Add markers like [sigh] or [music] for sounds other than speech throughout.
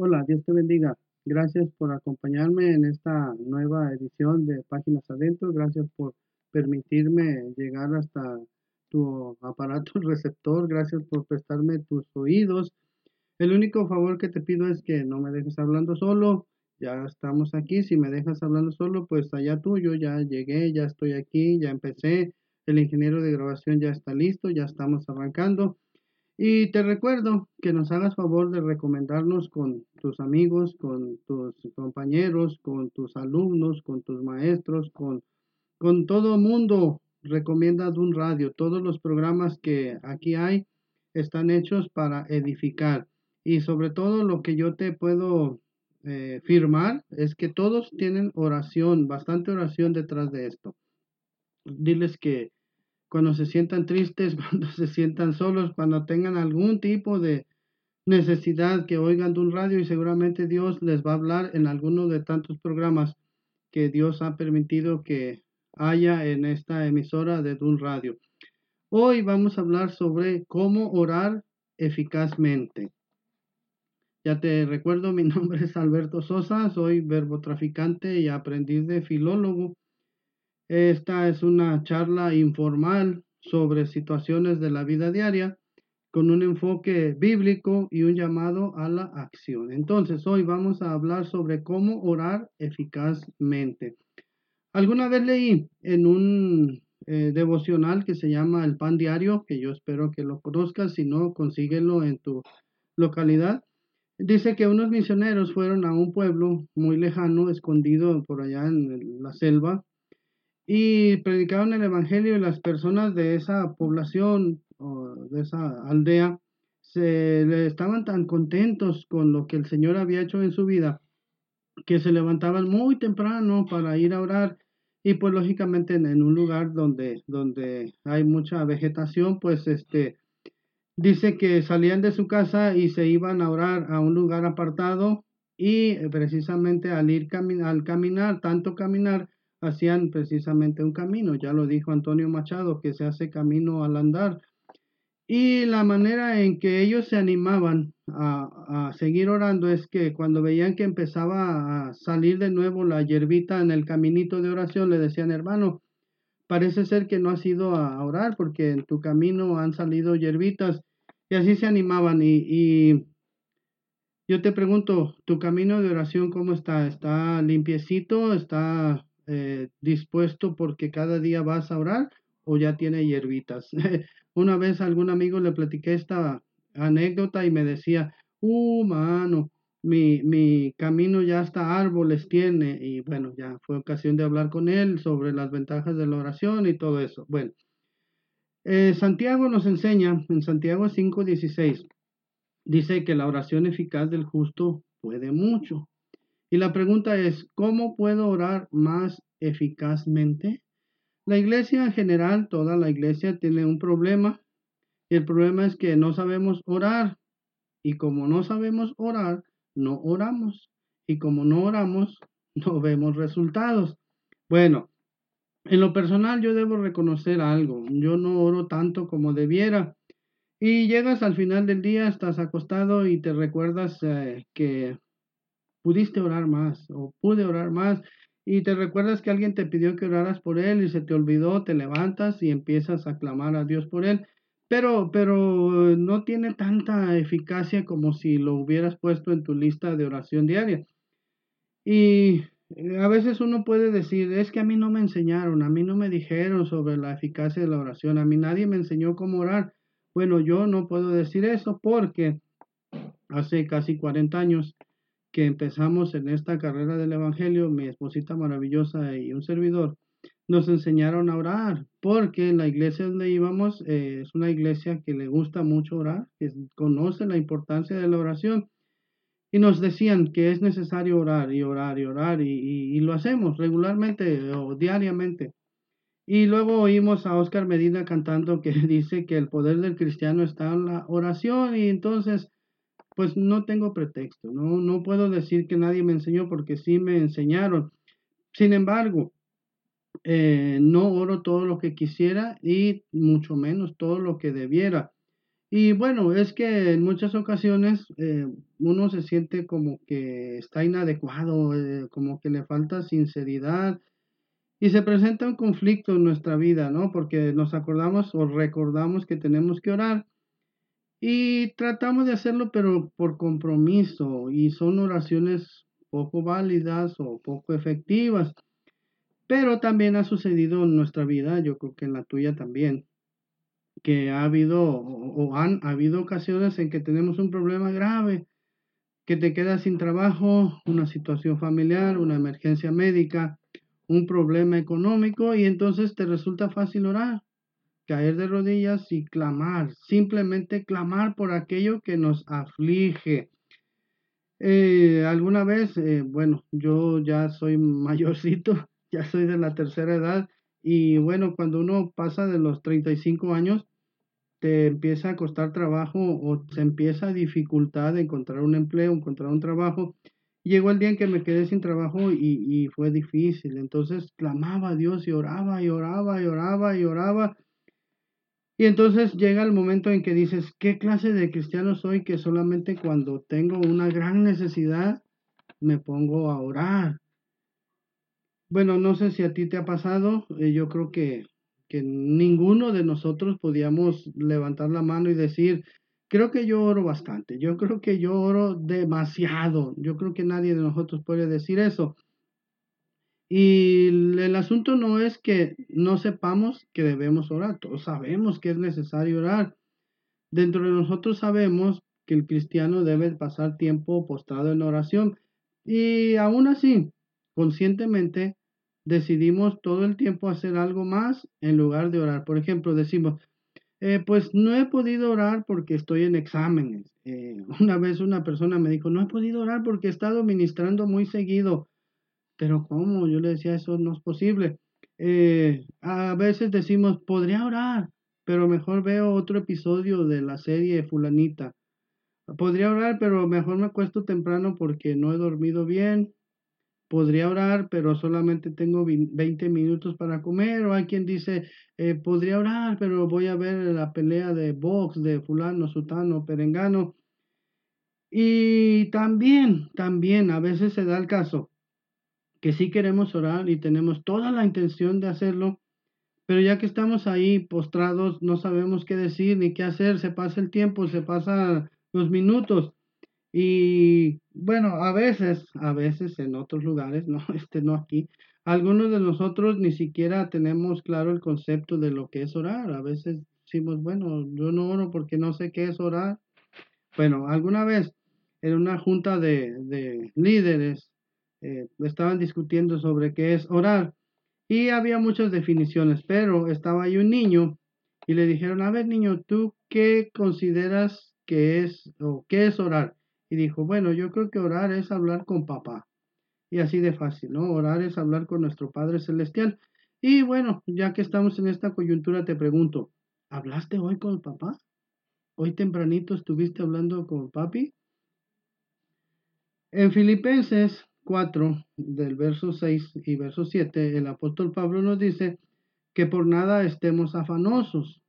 Hola, Dios te bendiga. Gracias por acompañarme en esta nueva edición de Páginas Adentro. Gracias por permitirme llegar hasta tu aparato [laughs] receptor. Gracias por prestarme tus oídos. El único favor que te pido es que no me dejes hablando solo. Ya estamos aquí. Si me dejas hablando solo, pues allá tú. Yo ya llegué, ya estoy aquí, ya empecé. El ingeniero de grabación ya está listo, ya estamos arrancando. Y te recuerdo que nos hagas favor de recomendarnos con tus amigos, con tus compañeros, con tus alumnos, con tus maestros, con, con todo mundo. Recomienda un radio. Todos los programas que aquí hay están hechos para edificar. Y sobre todo lo que yo te puedo eh, firmar es que todos tienen oración, bastante oración detrás de esto. Diles que cuando se sientan tristes, [laughs] cuando se sientan solos, cuando tengan algún tipo de necesidad que oigan de un radio y seguramente Dios les va a hablar en alguno de tantos programas que Dios ha permitido que haya en esta emisora de un radio. Hoy vamos a hablar sobre cómo orar eficazmente. Ya te recuerdo, mi [laughs] nombre es Alberto Sosa, soy verbo traficante y aprendiz de filólogo. Esta es una charla informal sobre situaciones de la vida diaria con un enfoque bíblico y un llamado a la acción. Entonces, hoy vamos a hablar sobre cómo orar eficazmente. Alguna vez leí en un eh, devocional que se llama El Pan Diario, que yo espero que lo conozcas, si no, consíguelo en tu localidad. Dice que unos misioneros fueron a un pueblo muy lejano, escondido por allá en la selva, y predicaron el Evangelio y las personas de esa población o de esa aldea se le estaban tan contentos con lo que el Señor había hecho en su vida que se levantaban muy temprano para ir a orar. Y pues lógicamente en, un lugar donde, donde hay mucha vegetación pues este dice que salían de su casa y se iban a orar a un lugar apartado y precisamente al ir al caminar tanto caminar hacían precisamente un camino. Ya lo dijo Antonio Machado, que se hace camino al andar. Y la manera en que ellos se animaban a, a, seguir orando es que cuando veían que empezaba a salir de nuevo la hierbita en el caminito de oración, le decían, hermano, parece ser que no has ido a orar porque en tu camino han salido hierbitas. Y así se animaban. Y, y yo te pregunto, ¿tu camino de oración cómo está? ¿Está limpiecito? ¿Está eh, dispuesto porque cada día vas a orar o ya tiene hierbitas. [laughs] Una vez a algún amigo le platiqué esta anécdota y me decía, uh, mano, mi, mi camino ya hasta árboles tiene. Y bueno, ya fue ocasión de hablar con él sobre las ventajas de la oración y todo eso. Bueno, eh, Santiago nos enseña en Santiago 5:16, dice que la oración eficaz del justo puede mucho. Y la pregunta es, ¿cómo puedo orar más eficazmente? La iglesia en general, toda la iglesia tiene un problema. Y el problema es que no sabemos orar. Y como no sabemos orar, no oramos. Y como no oramos, [laughs] no vemos resultados. Bueno, en lo personal yo debo reconocer algo. Yo no oro tanto como debiera. Y llegas al final del día, estás acostado y te recuerdas eh, que pudiste orar más o pude orar más y te recuerdas que alguien te pidió que oraras por él y se te olvidó, te levantas y empiezas a clamar a Dios por él, pero pero no tiene tanta eficacia como si lo hubieras puesto en tu lista de oración diaria. Y eh, a veces uno puede decir, es que a mí no me enseñaron, a mí no me dijeron sobre la eficacia de la oración, a mí nadie me enseñó cómo orar. Bueno, yo no puedo decir eso porque hace casi 40 años que empezamos en esta carrera del Evangelio, mi esposita maravillosa y un servidor, nos enseñaron a orar, porque la iglesia donde íbamos eh, es una iglesia que le gusta mucho orar, que conoce la importancia de la oración. Y nos decían que es necesario orar y orar y orar y, y lo hacemos regularmente o diariamente. Y luego oímos a Oscar Medina cantando que [laughs] dice que el poder del cristiano está en la oración y entonces pues no tengo pretexto, no, no puedo decir que nadie me enseñó porque sí me enseñaron. Sin embargo, eh, no oro todo lo que quisiera y mucho menos todo lo que debiera. Y bueno, es que en muchas ocasiones eh, uno se siente como que está inadecuado, eh, como que le falta sinceridad y se presenta un conflicto en nuestra vida, ¿no? Porque nos acordamos o recordamos que tenemos que orar y tratamos de hacerlo, pero por compromiso y son oraciones poco válidas o poco efectivas. Pero también ha sucedido en nuestra vida, yo creo que en la tuya también, que ha habido o, han habido ocasiones en que tenemos un problema grave, que te quedas sin trabajo, una situación familiar, una emergencia médica, un problema económico y entonces te resulta fácil orar, caer de rodillas y clamar, simplemente clamar por aquello que nos aflige. Eh, alguna vez, eh, bueno, yo ya soy mayorcito, [laughs] ya soy de la tercera edad y bueno, cuando uno pasa de los 35 años, te empieza a costar trabajo o se empieza a dificultad de encontrar un empleo, encontrar un trabajo. Llegó el día en que me quedé sin trabajo y, y fue difícil. Entonces clamaba a Dios y oraba y oraba y oraba y oraba. Y entonces llega el momento en que dices, ¿qué clase de cristiano soy que solamente cuando tengo una gran necesidad me pongo a orar? Bueno, no sé si a ti te ha pasado, eh, yo creo que, que ninguno de nosotros podíamos levantar la mano y decir, creo que yo oro bastante, yo creo que yo oro demasiado, yo creo que nadie de nosotros puede decir eso. Y el asunto no es que no sepamos que debemos orar, todos sabemos que es necesario orar. Dentro de nosotros sabemos que el cristiano debe pasar tiempo postrado en oración y aún así, conscientemente, decidimos todo el tiempo hacer algo más en lugar de orar. Por ejemplo, decimos, eh, pues no he podido orar porque estoy en exámenes. Eh, [laughs] una vez una persona me dijo, no he podido orar porque he estado ministrando muy seguido. Pero ¿cómo? Yo le decía, eso no es posible. Eh, a veces decimos, podría orar, pero mejor veo otro episodio de la serie fulanita. Podría orar, pero mejor me acuesto temprano porque no he dormido bien podría orar, pero solamente tengo 20 minutos para comer, o hay quien dice, eh, podría orar, pero voy a ver la pelea de box de fulano, sutano, perengano. Y también, también a veces se da el caso que sí queremos orar y tenemos toda la intención de hacerlo, pero ya que estamos ahí postrados, no sabemos qué decir ni qué hacer, se pasa el tiempo, se pasan los minutos y bueno, a veces, a veces en otros lugares, [laughs] no, este no aquí, algunos de nosotros ni siquiera tenemos claro el concepto de lo que es orar. A veces decimos, bueno, yo no oro porque no sé qué es orar. Bueno, alguna vez en una junta de, de líderes eh, estaban discutiendo sobre qué es orar y había muchas definiciones, pero estaba ahí un niño y le dijeron, a ver niño, ¿tú qué consideras que es o qué es orar? y dijo, bueno, yo creo que orar es hablar con papá. Y así de fácil, ¿no? Orar es hablar con nuestro Padre Celestial. Y bueno, ya que estamos en esta coyuntura, te pregunto, ¿hablaste hoy con papá? ¿Hoy tempranito estuviste hablando con papi? En Filipenses 4, del verso 6 y verso 7, el apóstol Pablo nos dice que por nada estemos afanosos,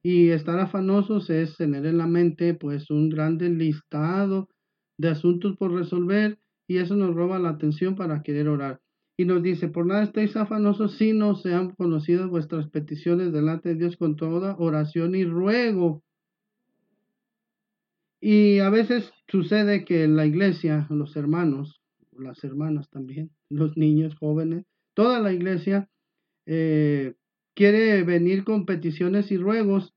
y estar afanosos es tener en la mente pues un grande listado de asuntos por resolver y eso nos roba la atención para querer orar. Y nos dice, por nada estéis afanosos si no sean conocidas vuestras peticiones delante de Dios con toda oración y ruego. Y a veces sucede que en la iglesia, los hermanos, las hermanas también, los niños jóvenes, toda la iglesia eh, quiere venir con peticiones y ruegos,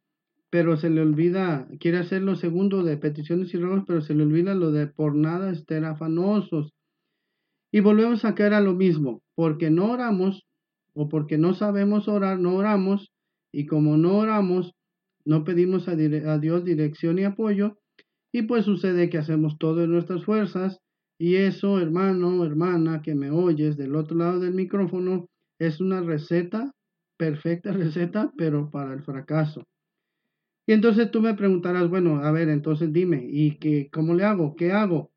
pero se le olvida, quiere hacer lo segundo de peticiones y ruegos, pero se le olvida lo de por nada estén afanosos. Y volvemos a caer a lo mismo, porque no oramos o porque no sabemos orar, no oramos, y como no oramos, no pedimos a, a Dios dirección y apoyo, y pues sucede que hacemos todo en nuestras fuerzas, y eso, hermano, hermana, que me oyes del otro lado del micrófono, es una receta perfecta [laughs] receta, pero para el fracaso. Y entonces tú me preguntarás, bueno, a ver, entonces dime, ¿y qué, cómo le hago? ¿Qué hago?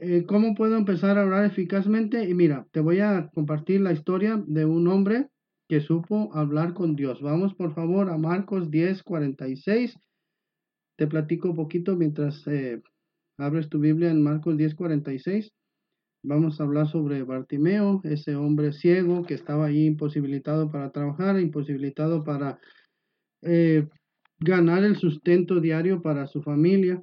Eh, ¿Cómo puedo empezar a orar eficazmente? Y mira, te voy a compartir la historia de un hombre que supo hablar con Dios. Vamos por favor a Marcos 10, 46 Te platico un poquito mientras eh, abres tu Biblia en Marcos 10:46. Vamos a hablar sobre Bartimeo, ese hombre ciego que estaba ahí imposibilitado para trabajar, imposibilitado para eh, ganar el sustento diario para su familia.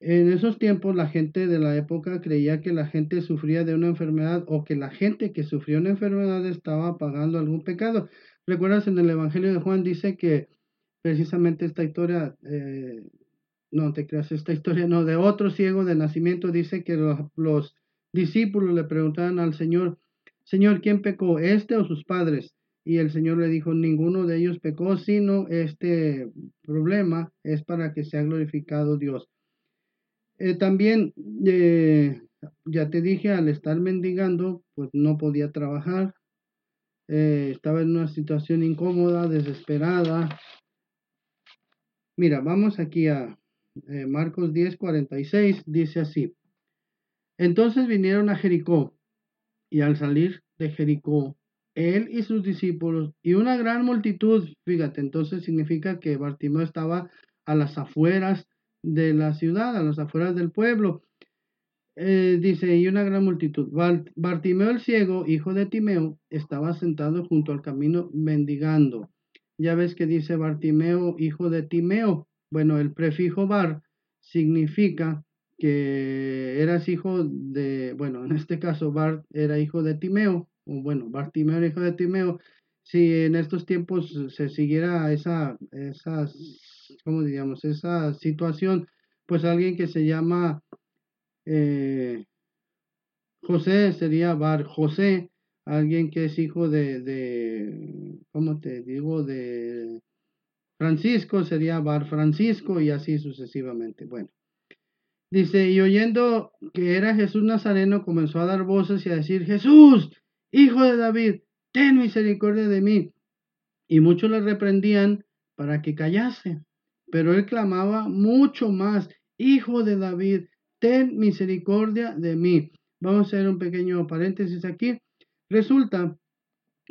En esos tiempos la gente de la época creía que la gente sufría de una enfermedad o que la gente que sufrió una enfermedad estaba pagando algún pecado. ¿Recuerdas en el Evangelio de Juan dice que precisamente esta historia, eh, no te creas, esta historia no, de otro ciego de nacimiento dice que los, los discípulos le preguntaban al Señor, Señor, ¿quién pecó, este o sus padres? Y el Señor le dijo, ninguno de ellos pecó, sino este problema es para que sea glorificado Dios. Eh, también, eh, ya te dije, al estar mendigando, pues no podía trabajar. Eh, estaba en una situación incómoda, desesperada. Mira, vamos aquí a Marcos 10, 46, dice así. Entonces vinieron a Jericó, y al salir de Jericó, él y sus discípulos y una gran multitud, fíjate, entonces significa que Bartimeo estaba a las afueras de la ciudad, a las afueras del pueblo. Eh, dice, y una gran multitud. Bartimeo el ciego, hijo de Timeo, estaba sentado junto al camino mendigando. Ya ves que dice Bartimeo, hijo de Timeo. Bueno, el prefijo bar significa que eras hijo de, bueno, en este caso Bart era hijo de Timeo, bueno, Bartimeo hijo de Timeo, si en estos tiempos se siguiera esa, esas, ¿cómo diríamos? Esa situación, pues alguien que se llama eh, José sería Bar José, alguien que es hijo de, de, ¿cómo te digo? De Francisco sería Bar Francisco y así sucesivamente. Bueno. Dice, y oyendo que era Jesús Nazareno, comenzó a dar voces y a decir, Jesús, Hijo de David, ten misericordia de mí. Y muchos le reprendían para que callase. Pero él clamaba mucho más, Hijo de David, ten misericordia de mí. Vamos a hacer un pequeño paréntesis aquí. Resulta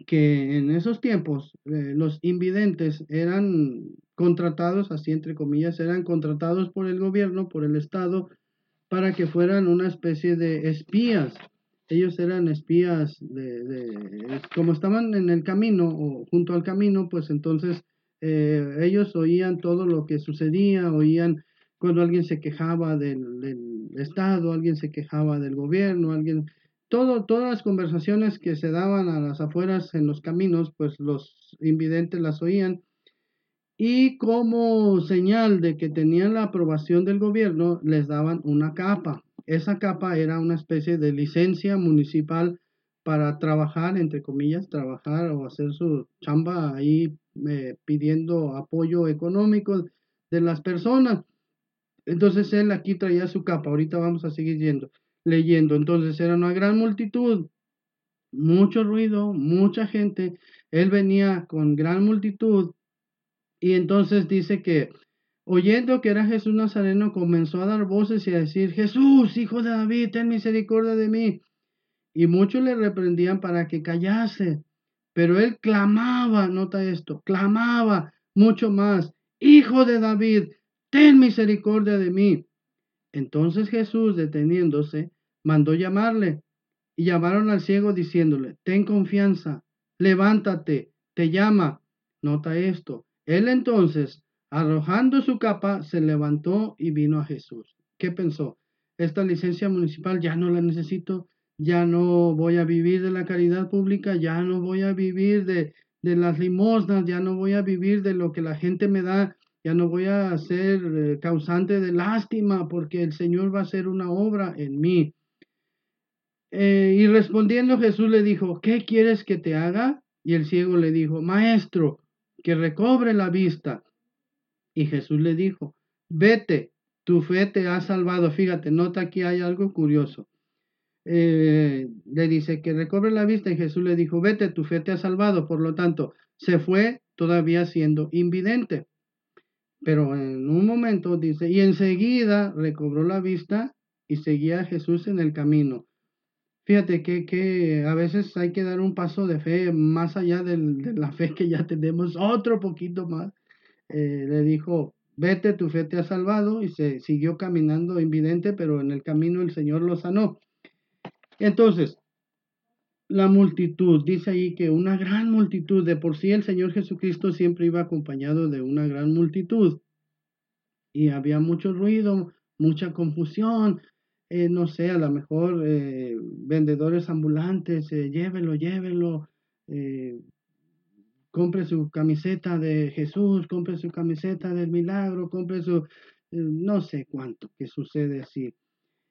que en esos tiempos eh, los invidentes eran contratados, así entre comillas, eran contratados por el gobierno, por el Estado, para que fueran una especie de espías. Ellos eran espías de, como estaban en el camino o junto al camino, pues entonces eh, ellos oían todo lo que sucedía, oían cuando alguien se quejaba del, del, Estado, alguien se quejaba del gobierno, alguien, todo, todas las conversaciones que se daban a las afueras en los caminos, pues los invidentes las oían. Y como señal de que tenían la aprobación del gobierno, les daban una capa, esa capa era una especie de licencia municipal para trabajar, entre comillas, trabajar o hacer su chamba ahí eh, pidiendo apoyo económico de las personas. Entonces él aquí traía su capa, ahorita vamos a seguir yendo, leyendo. Entonces era una gran multitud, mucho ruido, mucha gente. Él venía con gran multitud y entonces dice que Oyendo que era Jesús Nazareno, comenzó a dar voces y a decir, Jesús, hijo de David, ten misericordia de mí. Y muchos le reprendían para que callase. Pero él clamaba, nota esto, clamaba mucho más, Hijo de David, ten misericordia de mí. Entonces Jesús, deteniéndose, mandó llamarle. Y llamaron al ciego diciéndole, ten confianza, levántate, te llama. Nota esto. Él entonces, Arrojando su capa, se levantó y vino a Jesús. ¿Qué pensó? Esta licencia municipal ya no la necesito, ya no voy a vivir de la caridad pública, ya no voy a vivir de, de las limosnas, ya no voy a vivir de lo que la gente me da, ya no voy a ser eh, causante de lástima porque el Señor va a hacer una obra en mí. Eh, y respondiendo Jesús le dijo, ¿qué quieres que te haga? Y el ciego le dijo, Maestro, que recobre la vista. Y Jesús le dijo, vete, tu fe te ha salvado. Fíjate, nota aquí hay algo curioso. Eh, le dice que recobre la vista y Jesús le dijo, vete, tu fe te ha salvado. Por lo tanto, se fue todavía siendo invidente. Pero en un momento dice, y enseguida recobró la vista y seguía a Jesús en el camino. Fíjate que, que, a veces hay que dar un paso de fe más allá de la fe que ya tenemos, otro poquito más. Eh, le dijo, vete, tu fe te ha salvado, y se siguió caminando invidente, pero en el camino el Señor lo sanó. Entonces, la multitud, dice ahí que una gran multitud, de por sí el Señor Jesucristo siempre iba acompañado de una gran multitud, y había mucho ruido, mucha confusión, eh, no sé, a lo mejor eh, vendedores ambulantes, eh, llévelo, llévelo, compre su camiseta de Jesús, compre su camiseta del milagro, compre su, no sé cuánto que sucede así.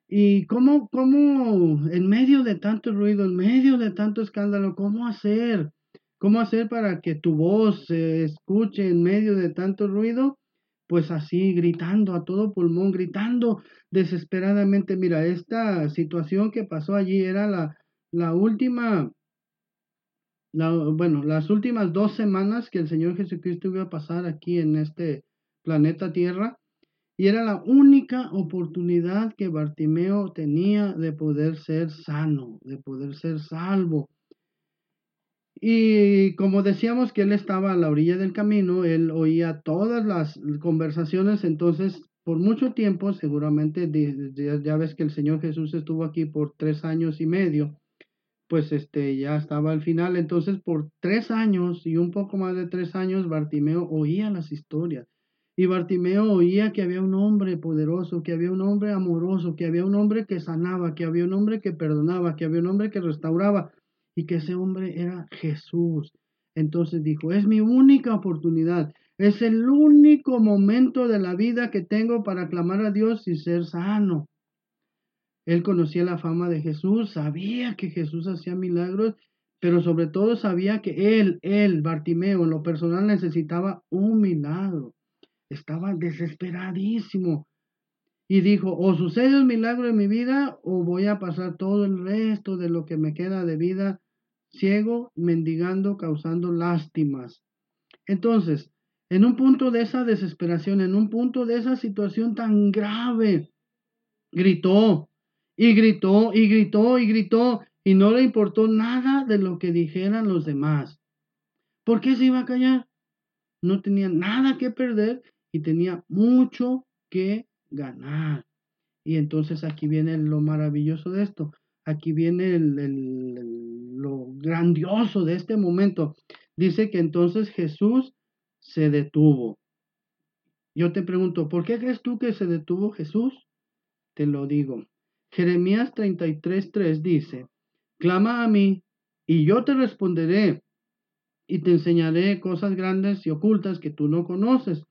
Y cómo, cómo, en medio de tanto ruido, en medio de tanto escándalo, cómo hacer, cómo hacer para que tu voz se escuche en medio de tanto ruido pues así gritando a todo pulmón, gritando desesperadamente. Mira, esta situación que pasó allí era la, la última, la, bueno, las últimas dos semanas que el Señor Jesucristo iba a pasar aquí en este planeta Tierra. Y era la única oportunidad que Bartimeo tenía de poder ser sano, de poder ser salvo. Y como decíamos que él estaba a la orilla del camino, él oía todas las conversaciones, entonces por mucho tiempo, seguramente ya, ves que el Señor Jesús estuvo aquí por tres años y medio, pues este ya estaba al final, entonces por tres años y un poco más de tres años, Bartimeo oía las historias. Y Bartimeo oía que había un hombre poderoso, que había un hombre amoroso, que había un hombre que sanaba, que había un hombre que perdonaba, que había un hombre que restauraba y que ese hombre era Jesús. Entonces dijo, es mi única oportunidad, es el único momento de la vida que tengo para clamar a Dios y ser sano. Él conocía la fama de Jesús, sabía que Jesús hacía milagros, pero sobre todo sabía que él, él, Bartimeo, en lo personal necesitaba un milagro. Estaba desesperadísimo. Y dijo, o sucede un milagro en mi vida o voy a pasar todo el resto de lo que me queda de vida ciego, mendigando, causando lástimas. Entonces, en un punto de esa desesperación, en un punto de esa situación tan grave, gritó y gritó y gritó y gritó y no le importó nada de lo que dijeran los demás. ¿Por qué se iba a callar? No tenía nada que perder y tenía mucho que ganar. Y entonces aquí viene lo maravilloso de esto. Aquí viene lo grandioso de este momento. Dice que entonces Jesús se detuvo. Yo te pregunto, ¿por qué crees tú que se detuvo Jesús? Te lo digo. Jeremías 33:3 dice, clama a mí y yo te responderé y te enseñaré cosas grandes y ocultas que tú no conoces.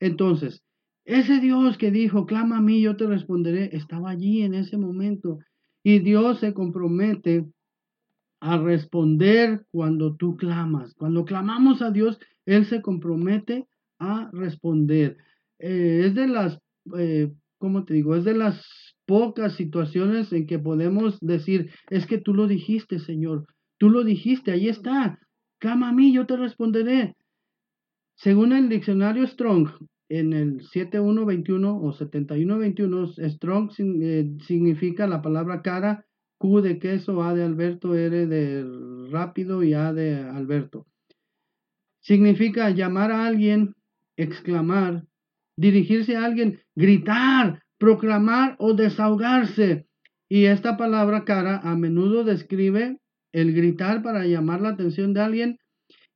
Entonces, ese Dios que dijo, clama a mí, yo te responderé, estaba allí en ese momento. Y Dios se compromete a responder cuando tú clamas. Cuando clamamos a Dios, Él se compromete a responder. Eh, es de las, eh, ¿cómo te digo? Es de las pocas situaciones en que podemos decir, es que tú lo dijiste, Señor. Tú lo dijiste, ahí está. Clama a mí, yo te responderé. Según el diccionario Strong, en el 7121 o 7121, strong eh, significa la palabra cara, Q de queso, A de Alberto, R de rápido y A de Alberto. Significa llamar a alguien, exclamar, dirigirse a alguien, gritar, proclamar o desahogarse. Y esta palabra cara a menudo describe el gritar para llamar la atención de alguien.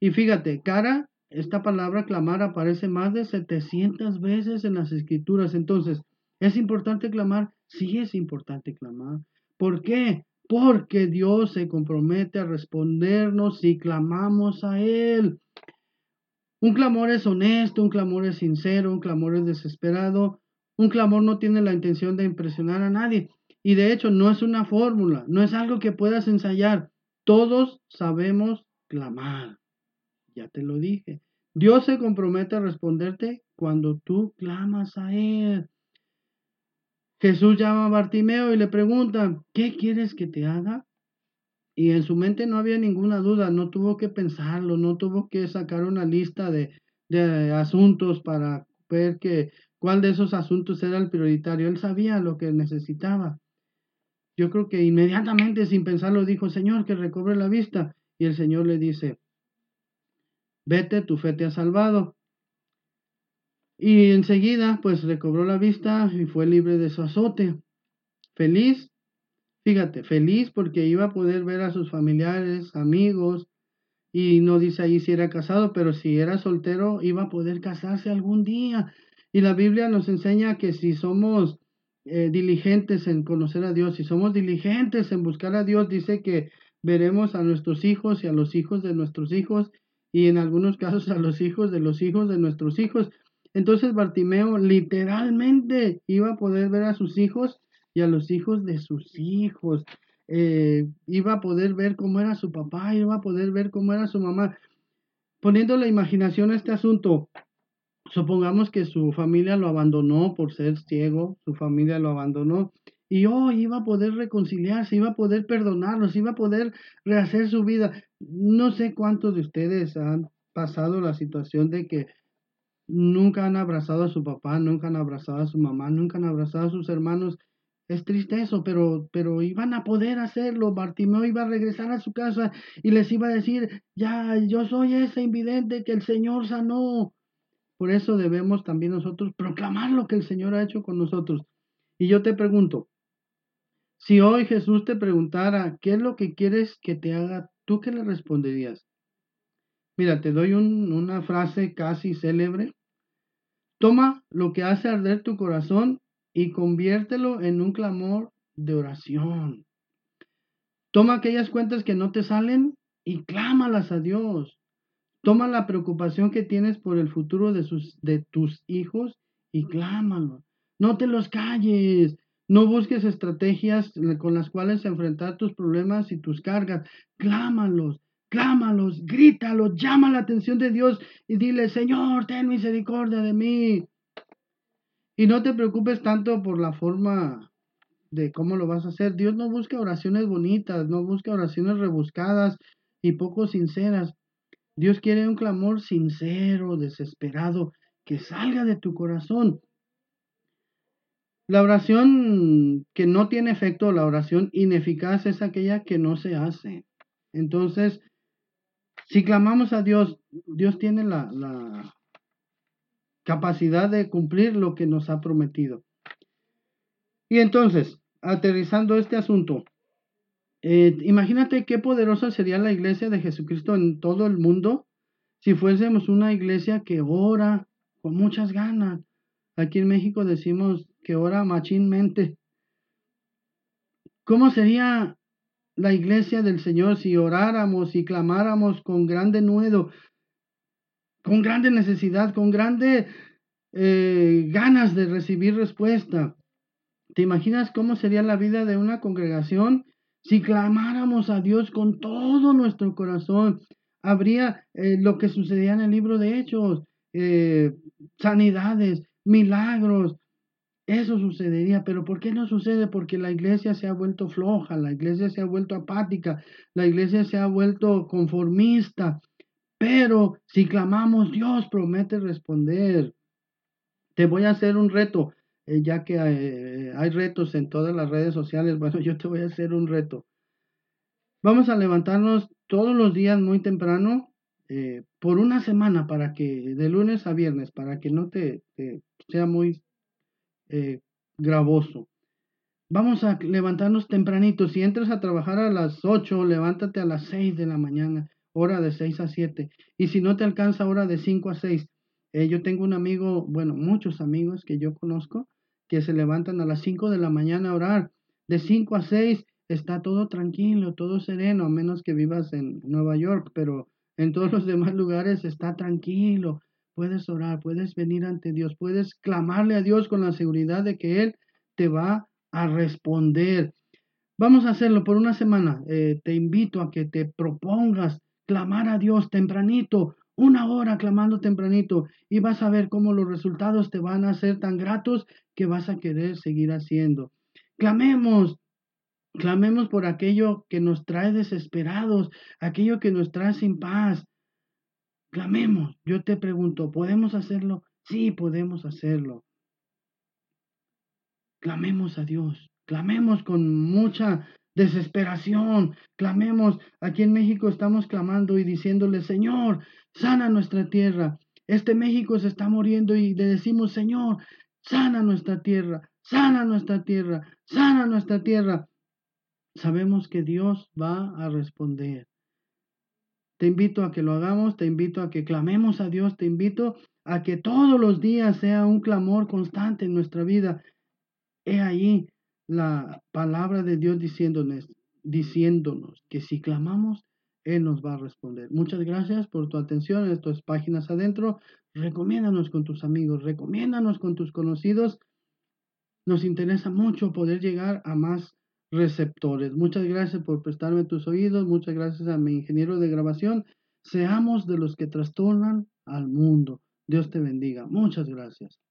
Y fíjate, cara esta palabra clamar aparece más de 700 veces en las escrituras. Entonces, ¿es importante clamar? Sí es importante clamar. ¿Por qué? Porque Dios se compromete a respondernos si clamamos a Él. Un clamor es honesto, un clamor es sincero, un clamor es desesperado. Un clamor no tiene la intención de impresionar a nadie. Y de hecho no es una fórmula, no es algo que puedas ensayar. Todos sabemos clamar. Ya te lo dije. Dios se compromete a responderte cuando tú clamas a Él. Jesús llama a Bartimeo y le pregunta, ¿qué quieres que te haga? Y en su mente no había ninguna duda, no tuvo que pensarlo, no tuvo que sacar una lista de, de asuntos para ver que, cuál de esos asuntos era el prioritario. Él sabía lo que necesitaba. Yo creo que inmediatamente, sin pensarlo, dijo, Señor, que recobre la vista. Y el Señor le dice, vete, tu fe te ha salvado. Y enseguida, pues recobró la vista y fue libre de su azote. Feliz, fíjate, feliz porque iba a poder ver a sus familiares, amigos, y no dice ahí si era casado, pero si era soltero, iba a poder casarse algún día. Y la Biblia nos enseña que si somos eh, diligentes en conocer a Dios, si somos diligentes en buscar a Dios, dice que veremos a nuestros hijos y a los hijos de nuestros hijos y en algunos casos a los hijos de los hijos de nuestros hijos. Entonces Bartimeo literalmente iba a poder ver a sus hijos y a los hijos de sus hijos. Eh, iba a poder ver cómo era su papá, iba a poder ver cómo era su mamá. Poniendo la imaginación a este asunto, supongamos que su familia lo abandonó por ser ciego, su familia lo abandonó y hoy iba a poder reconciliarse, iba a poder perdonarlos, iba a poder rehacer su vida. No sé cuántos de ustedes han pasado la situación de que nunca han abrazado a su papá, nunca han abrazado a su mamá, nunca han abrazado a sus hermanos es triste eso, pero, pero iban a poder hacerlo. Bartimeo iba a regresar a su casa y les iba a decir, ya, yo soy ese invidente que el Señor sanó. Por eso debemos también nosotros proclamar lo que el Señor ha hecho con nosotros. Y yo te pregunto, si hoy Jesús te preguntara, ¿qué es lo que quieres que te haga? ¿Tú qué le responderías? Mira, te doy una frase casi célebre. Toma lo que hace arder tu corazón y conviértelo en un clamor de oración. Toma aquellas cuentas que no te salen y clámalas a Dios. Toma la preocupación que tienes por el futuro de, de tus hijos y clámalo. No te los calles. No busques estrategias con las cuales enfrentar tus problemas y tus cargas. Clámalos, clámalos, grítalos, llama la atención de Dios y dile, Señor, ten misericordia de mí. Y no te preocupes tanto por la forma de cómo lo vas a hacer. Dios no busca oraciones bonitas, no busca oraciones rebuscadas y poco sinceras. Dios quiere un clamor sincero, desesperado, que salga de tu corazón. La oración que no tiene efecto, la oración ineficaz es aquella que no se hace. Entonces, si clamamos a Dios, Dios tiene la, capacidad de cumplir lo que nos ha prometido. Y entonces, aterrizando este asunto, eh, imagínate qué poderosa sería la iglesia de Jesucristo en todo el mundo si fuésemos una iglesia que ora con muchas ganas. Aquí en México decimos que ora machinmente. ¿Cómo sería la iglesia del Señor si oráramos y clamáramos con grande nuevo, con grande necesidad, con grande eh, ganas de recibir respuesta. ¿Te imaginas cómo sería la vida de una congregación si clamáramos a Dios con todo nuestro corazón? Habría eh, lo que sucedía en el libro de Hechos, eh, sanidades, milagros. Eso sucedería, pero ¿por qué no sucede? Porque la iglesia se ha vuelto floja, la iglesia se ha vuelto apática, la iglesia se ha vuelto conformista, pero si clamamos, Dios promete responder. Te voy a hacer un reto, eh, ya que eh, hay retos en todas las redes sociales. [laughs] Bueno, yo te voy a hacer un reto. Vamos a levantarnos todos los días muy temprano eh, por una semana para que, de lunes a viernes, para que no te, te sea muy gravoso. Vamos a levantarnos tempranito. Si entras a trabajar a las 8, levántate a las 6 de la mañana hora de 6 a 7. Y si no te alcanza, hora de 5 a 6. Eh, yo tengo un amigo, bueno, muchos amigos que yo conozco, que se levantan a las 5 de la mañana a orar. De 5 a 6 está todo tranquilo, todo sereno, a menos que vivas en Nueva York, pero en todos los demás lugares está tranquilo. Puedes orar, puedes venir ante Dios, puedes clamarle a Dios con la seguridad de que Él te va a responder. Vamos a hacerlo por una semana. Eh, te invito a que te propongas clamar a Dios tempranito, una hora clamando tempranito y vas a ver cómo los resultados te van a ser tan gratos que vas a querer seguir haciendo. Clamemos, clamemos por aquello que nos trae desesperados, aquello que nos trae sin paz. Clamemos, yo te pregunto, ¿podemos hacerlo? Sí, podemos hacerlo. Clamemos a Dios, clamemos con mucha desesperación. Clamemos, aquí en México estamos clamando y diciéndole, Señor, sana nuestra tierra. Este México se está muriendo y le decimos, Señor, sana nuestra tierra, sana nuestra tierra, sana nuestra tierra. Sabemos que Dios va a responder. Te invito a que lo hagamos, te invito a que clamemos a Dios, te invito a que todos los días sea un clamor constante en nuestra vida. He ahí la palabra de Dios diciéndonos, diciéndonos que si clamamos, Él nos va a responder. Muchas gracias por tu atención en estas páginas adentro. Recomiéndanos con tus amigos, recomiéndanos con tus conocidos. Nos interesa mucho poder llegar a más receptores. Muchas gracias por prestarme tus oídos. Muchas gracias a mi ingeniero de grabación. Seamos de los que trastornan al mundo. Dios te bendiga. Muchas gracias.